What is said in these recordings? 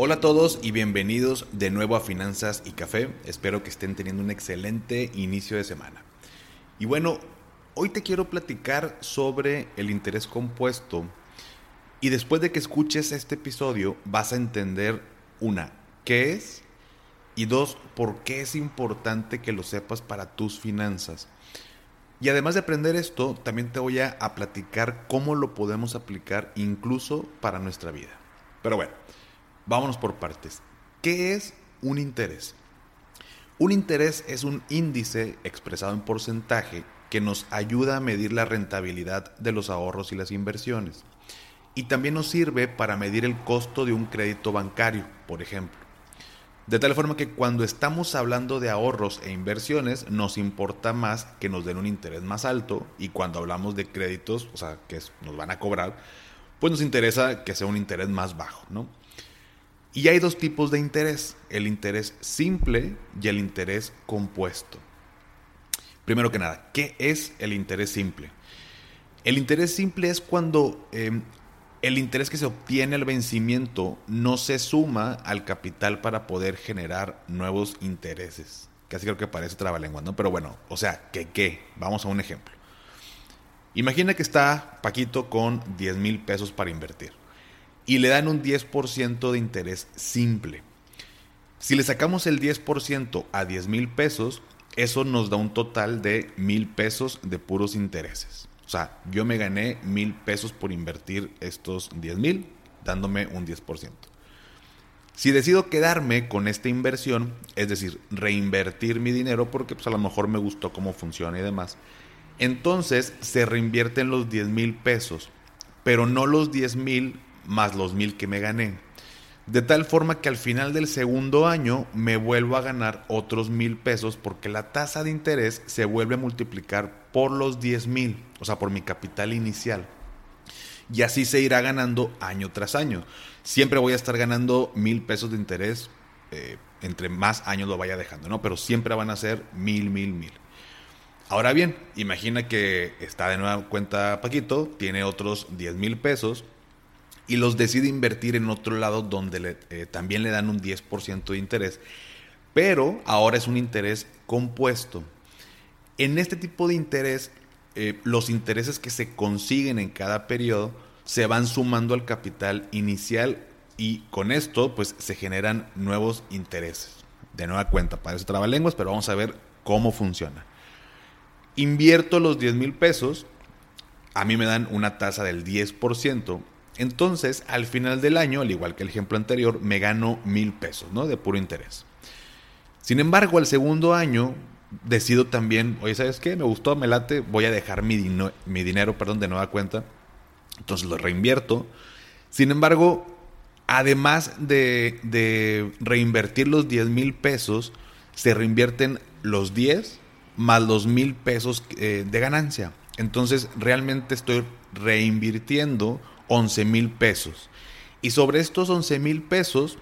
Hola a todos y bienvenidos de nuevo a Finanzas y Café. Espero que estén teniendo un excelente inicio de semana. Y bueno, hoy te quiero platicar sobre el interés compuesto y después de que escuches este episodio vas a entender una, qué es y dos, por qué es importante que lo sepas para tus finanzas. Y además de aprender esto, también te voy a, a platicar cómo lo podemos aplicar incluso para nuestra vida. Pero bueno, Vámonos por partes. ¿Qué es un interés? Un interés es un índice expresado en porcentaje que nos ayuda a medir la rentabilidad de los ahorros y las inversiones. Y también nos sirve para medir el costo de un crédito bancario, por ejemplo. De tal forma que cuando estamos hablando de ahorros e inversiones, nos importa más que nos den un interés más alto y cuando hablamos de créditos, o sea, que nos van a cobrar, pues nos interesa que sea un interés más bajo, ¿no? Y hay dos tipos de interés, el interés simple y el interés compuesto. Primero que nada, ¿qué es el interés simple? El interés simple es cuando em, el interés que se obtiene al vencimiento no se suma al capital para poder generar nuevos intereses. Casi creo que parece trabalengua, ¿no? Pero bueno, o sea, ¿qué qué? Vamos a un ejemplo. Imagina que está Paquito con 10 mil pesos para invertir y le dan un 10% de interés simple. Si le sacamos el 10% a 10 mil pesos, eso nos da un total de mil pesos de puros intereses. O sea, yo me gané mil pesos por invertir estos 10 mil, dándome un 10%. Si decido quedarme con esta inversión, es decir, reinvertir mi dinero porque pues, a lo mejor me gustó cómo funciona y demás, entonces se reinvierten los 10 mil pesos, pero no los 10 mil más los mil que me gané. De tal forma que al final del segundo año me vuelvo a ganar otros mil pesos porque la tasa de interés se vuelve a multiplicar por los 10 mil, o sea, por mi capital inicial. Y así se irá ganando año tras año. Siempre voy a estar ganando mil pesos de interés eh, entre más años lo vaya dejando, ¿no? Pero siempre van a ser mil, mil, mil. Ahora bien, imagina que está de nueva cuenta Paquito, tiene otros 10 mil pesos y los decide invertir en otro lado donde eh, también le dan un 10% de interés, pero ahora es un interés compuesto. En este tipo de interés, eh, los intereses que se consiguen en cada periodo se van sumando al capital inicial y con esto pues se generan nuevos intereses. De nueva cuenta, parece trabalenguas, pero vamos a ver cómo funciona. Invierto los 10 mil pesos, a mí me dan una tasa del 10%, entonces, al final del año, al igual que el ejemplo anterior, me gano mil pesos, ¿no? De puro interés. Sin embargo, al segundo año, decido también, oye, ¿sabes qué? Me gustó, me late, voy a dejar mi, mi dinero, perdón, de nueva cuenta. Entonces lo reinvierto. Sin embargo, además de, reinvertir los 10 mil pesos, se reinvierten los 10 más los mil pesos eh, de ganancia. Entonces, realmente estoy reinvirtiendo 11 mil pesos. Y sobre estos 11 mil pesos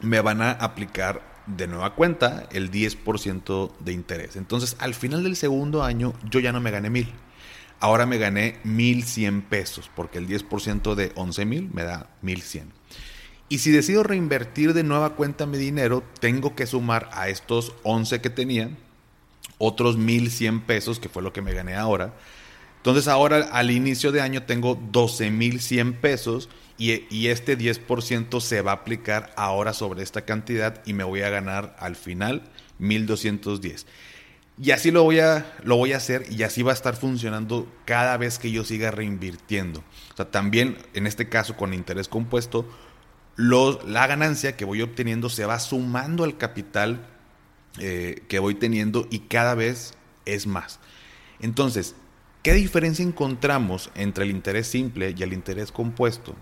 me van a aplicar de nueva cuenta el 10% de interés. Entonces, al final del segundo año, yo ya no me gané mil. Ahora me gané 1100 pesos, porque el 10% de 11 mil me da 1100. Y si decido reinvertir de nueva cuenta mi dinero, tengo que sumar a estos 11 que tenía otros 1100 pesos, que fue lo que me gané ahora, entonces ahora al inicio de año tengo 12.100 pesos y, y, este 10% se va a aplicar ahora sobre esta cantidad y me voy a ganar al final 1.210. Y así lo voy, a, lo voy a hacer y así va a estar funcionando cada vez que yo siga reinvirtiendo. O sea, también en este caso con interés compuesto, la ganancia que voy obteniendo se va sumando al capital eh, que voy teniendo y cada vez es más. Entonces, ¿Qué diferencia encontramos entre el interés simple y el interés compuesto?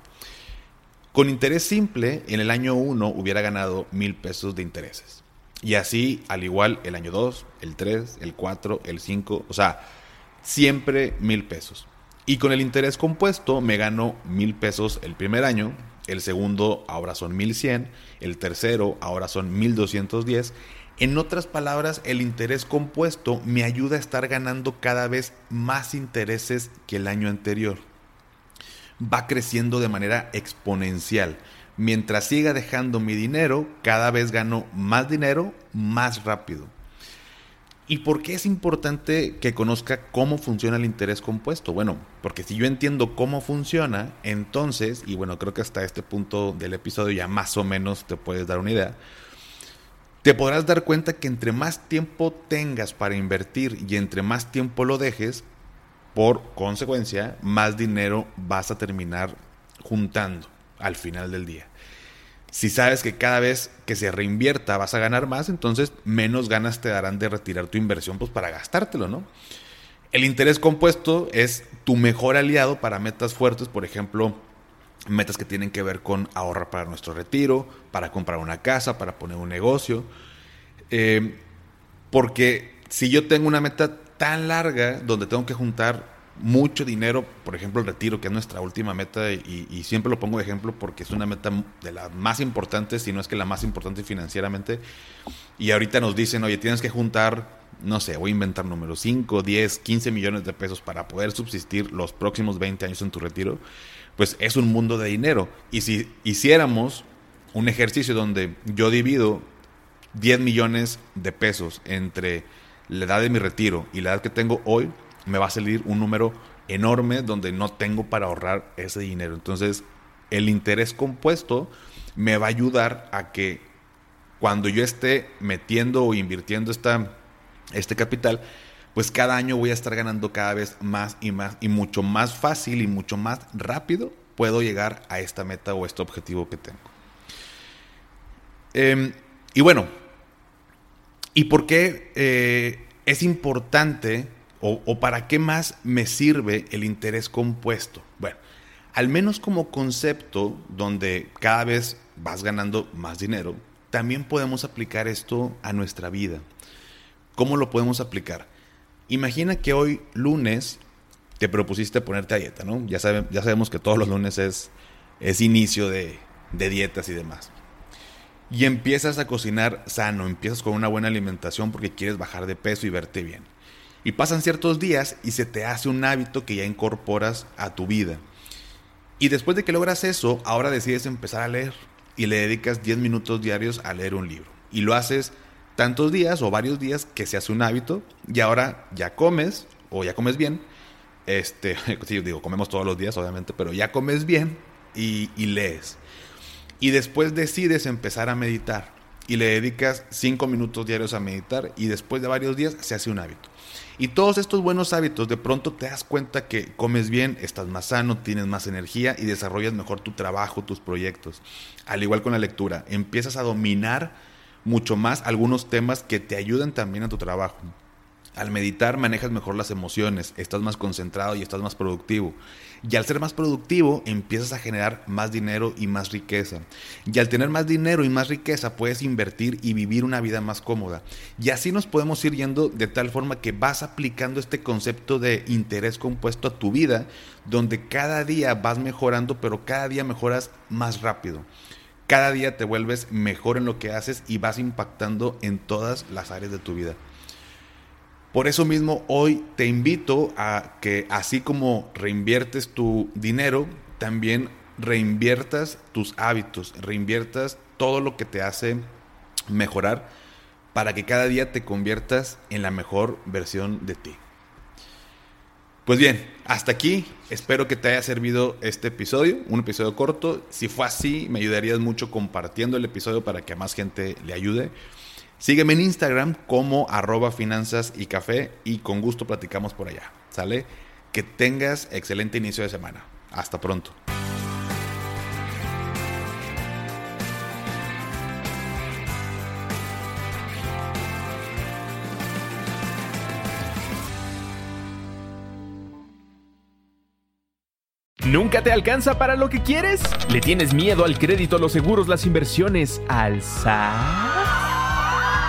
Con interés simple, en el año 1 hubiera ganado mil pesos de intereses. Y así, al igual, el año 2, el 3, el 4, el 5, o sea, siempre mil pesos. Y con el interés compuesto me gano mil pesos el primer año, el segundo ahora son 1100, el tercero ahora son 1210. En otras palabras, el interés compuesto me ayuda a estar ganando cada vez más intereses que el año anterior. Va creciendo de manera exponencial mientras siga dejando mi dinero, cada vez gano más dinero más rápido. ¿Y por qué es importante que conozca cómo funciona el interés compuesto? Bueno, porque si yo entiendo cómo funciona, entonces, y bueno, creo que hasta este punto del episodio ya más o menos te puedes dar una idea, te podrás dar cuenta que entre más tiempo tengas para invertir y entre más tiempo lo dejes, por consecuencia, más dinero vas a terminar juntando al final del día. Si sabes que cada vez que se reinvierta vas a ganar más, entonces menos ganas te darán de retirar tu inversión pues para gastártelo, ¿no? El interés compuesto es tu mejor aliado para metas fuertes, por ejemplo, metas que tienen que ver con ahorrar para nuestro retiro, para comprar una casa, para poner un negocio. Eh, porque si yo tengo una meta tan larga donde tengo que juntar mucho dinero, por ejemplo el retiro, que es nuestra última meta y, siempre lo pongo de ejemplo porque es una meta de las más importantes, si no es que la más importante financieramente. Y ahorita nos dicen, oye, tienes que juntar, no sé, voy a inventar números, 5, 10, 15 millones de pesos para poder subsistir los próximos 20 años en tu retiro, pues es un mundo de dinero. Y si hiciéramos un ejercicio donde yo divido 10 millones de pesos entre la edad de mi retiro y la edad que tengo hoy, me va a salir un número enorme donde no tengo para ahorrar ese dinero. Entonces, el interés compuesto me va a ayudar a que cuando yo esté metiendo o invirtiendo esta, este capital, pues cada año voy a estar ganando cada vez más y más y mucho más fácil y mucho más rápido puedo llegar a esta meta o este objetivo que tengo. Em, y bueno, ¿y por qué eh, es importante o, para qué más me sirve el interés compuesto? Bueno, al menos como concepto donde cada vez vas ganando más dinero, también podemos aplicar esto a nuestra vida. ¿Cómo lo podemos aplicar? Imagina que hoy lunes te propusiste ponerte a dieta, ¿no? Ya, ya sabemos que todos los lunes es, es inicio de, de dietas y demás. Y empiezas a cocinar sano, empiezas con una buena alimentación porque quieres bajar de peso y verte bien. Y pasan ciertos días y se te hace un hábito que ya incorporas a tu vida. Y después de que logras eso, ahora decides empezar a leer y le dedicas 10 minutos diarios a leer un libro. Y lo haces tantos días o varios días que se hace un hábito y ahora ya comes o ya comes bien. Este, sí, digo, comemos todos los días, obviamente, pero ya comes bien y, y lees. Y después decides empezar a meditar y le dedicas 5 minutos diarios a meditar y después de varios días se hace un hábito. Y todos estos buenos hábitos, de pronto te das cuenta que comes bien, estás más sano, tienes más energía y desarrollas mejor tu trabajo, tus proyectos. Al igual con la lectura, empiezas a dominar mucho más algunos temas que te ayudan también a tu trabajo. Al meditar manejas mejor las emociones, estás más concentrado y estás más productivo. Y al ser más productivo empiezas a generar más dinero y más riqueza. Y al tener más dinero y más riqueza puedes invertir y vivir una vida más cómoda. Y así nos podemos ir yendo de tal forma que vas aplicando este concepto de interés compuesto a tu vida, donde cada día vas mejorando, pero cada día mejoras más rápido. Cada día te vuelves mejor en lo que haces y vas impactando en todas las áreas de tu vida. Por eso mismo hoy te invito a que así como reinviertes tu dinero, también reinviertas tus hábitos, reinviertas todo lo que te hace mejorar para que cada día te conviertas en la mejor versión de ti. Pues bien, hasta aquí. Espero que te haya servido este episodio, un episodio corto. Si fue así, me ayudarías mucho compartiendo el episodio para que a más gente le ayude. Sígueme en Instagram como arroba finanzas y café y con gusto platicamos por allá. ¿Sale? Que tengas excelente inicio de semana. Hasta pronto. ¿Nunca te alcanza para lo que quieres? ¿Le tienes miedo al crédito, los seguros, las inversiones, al SAT?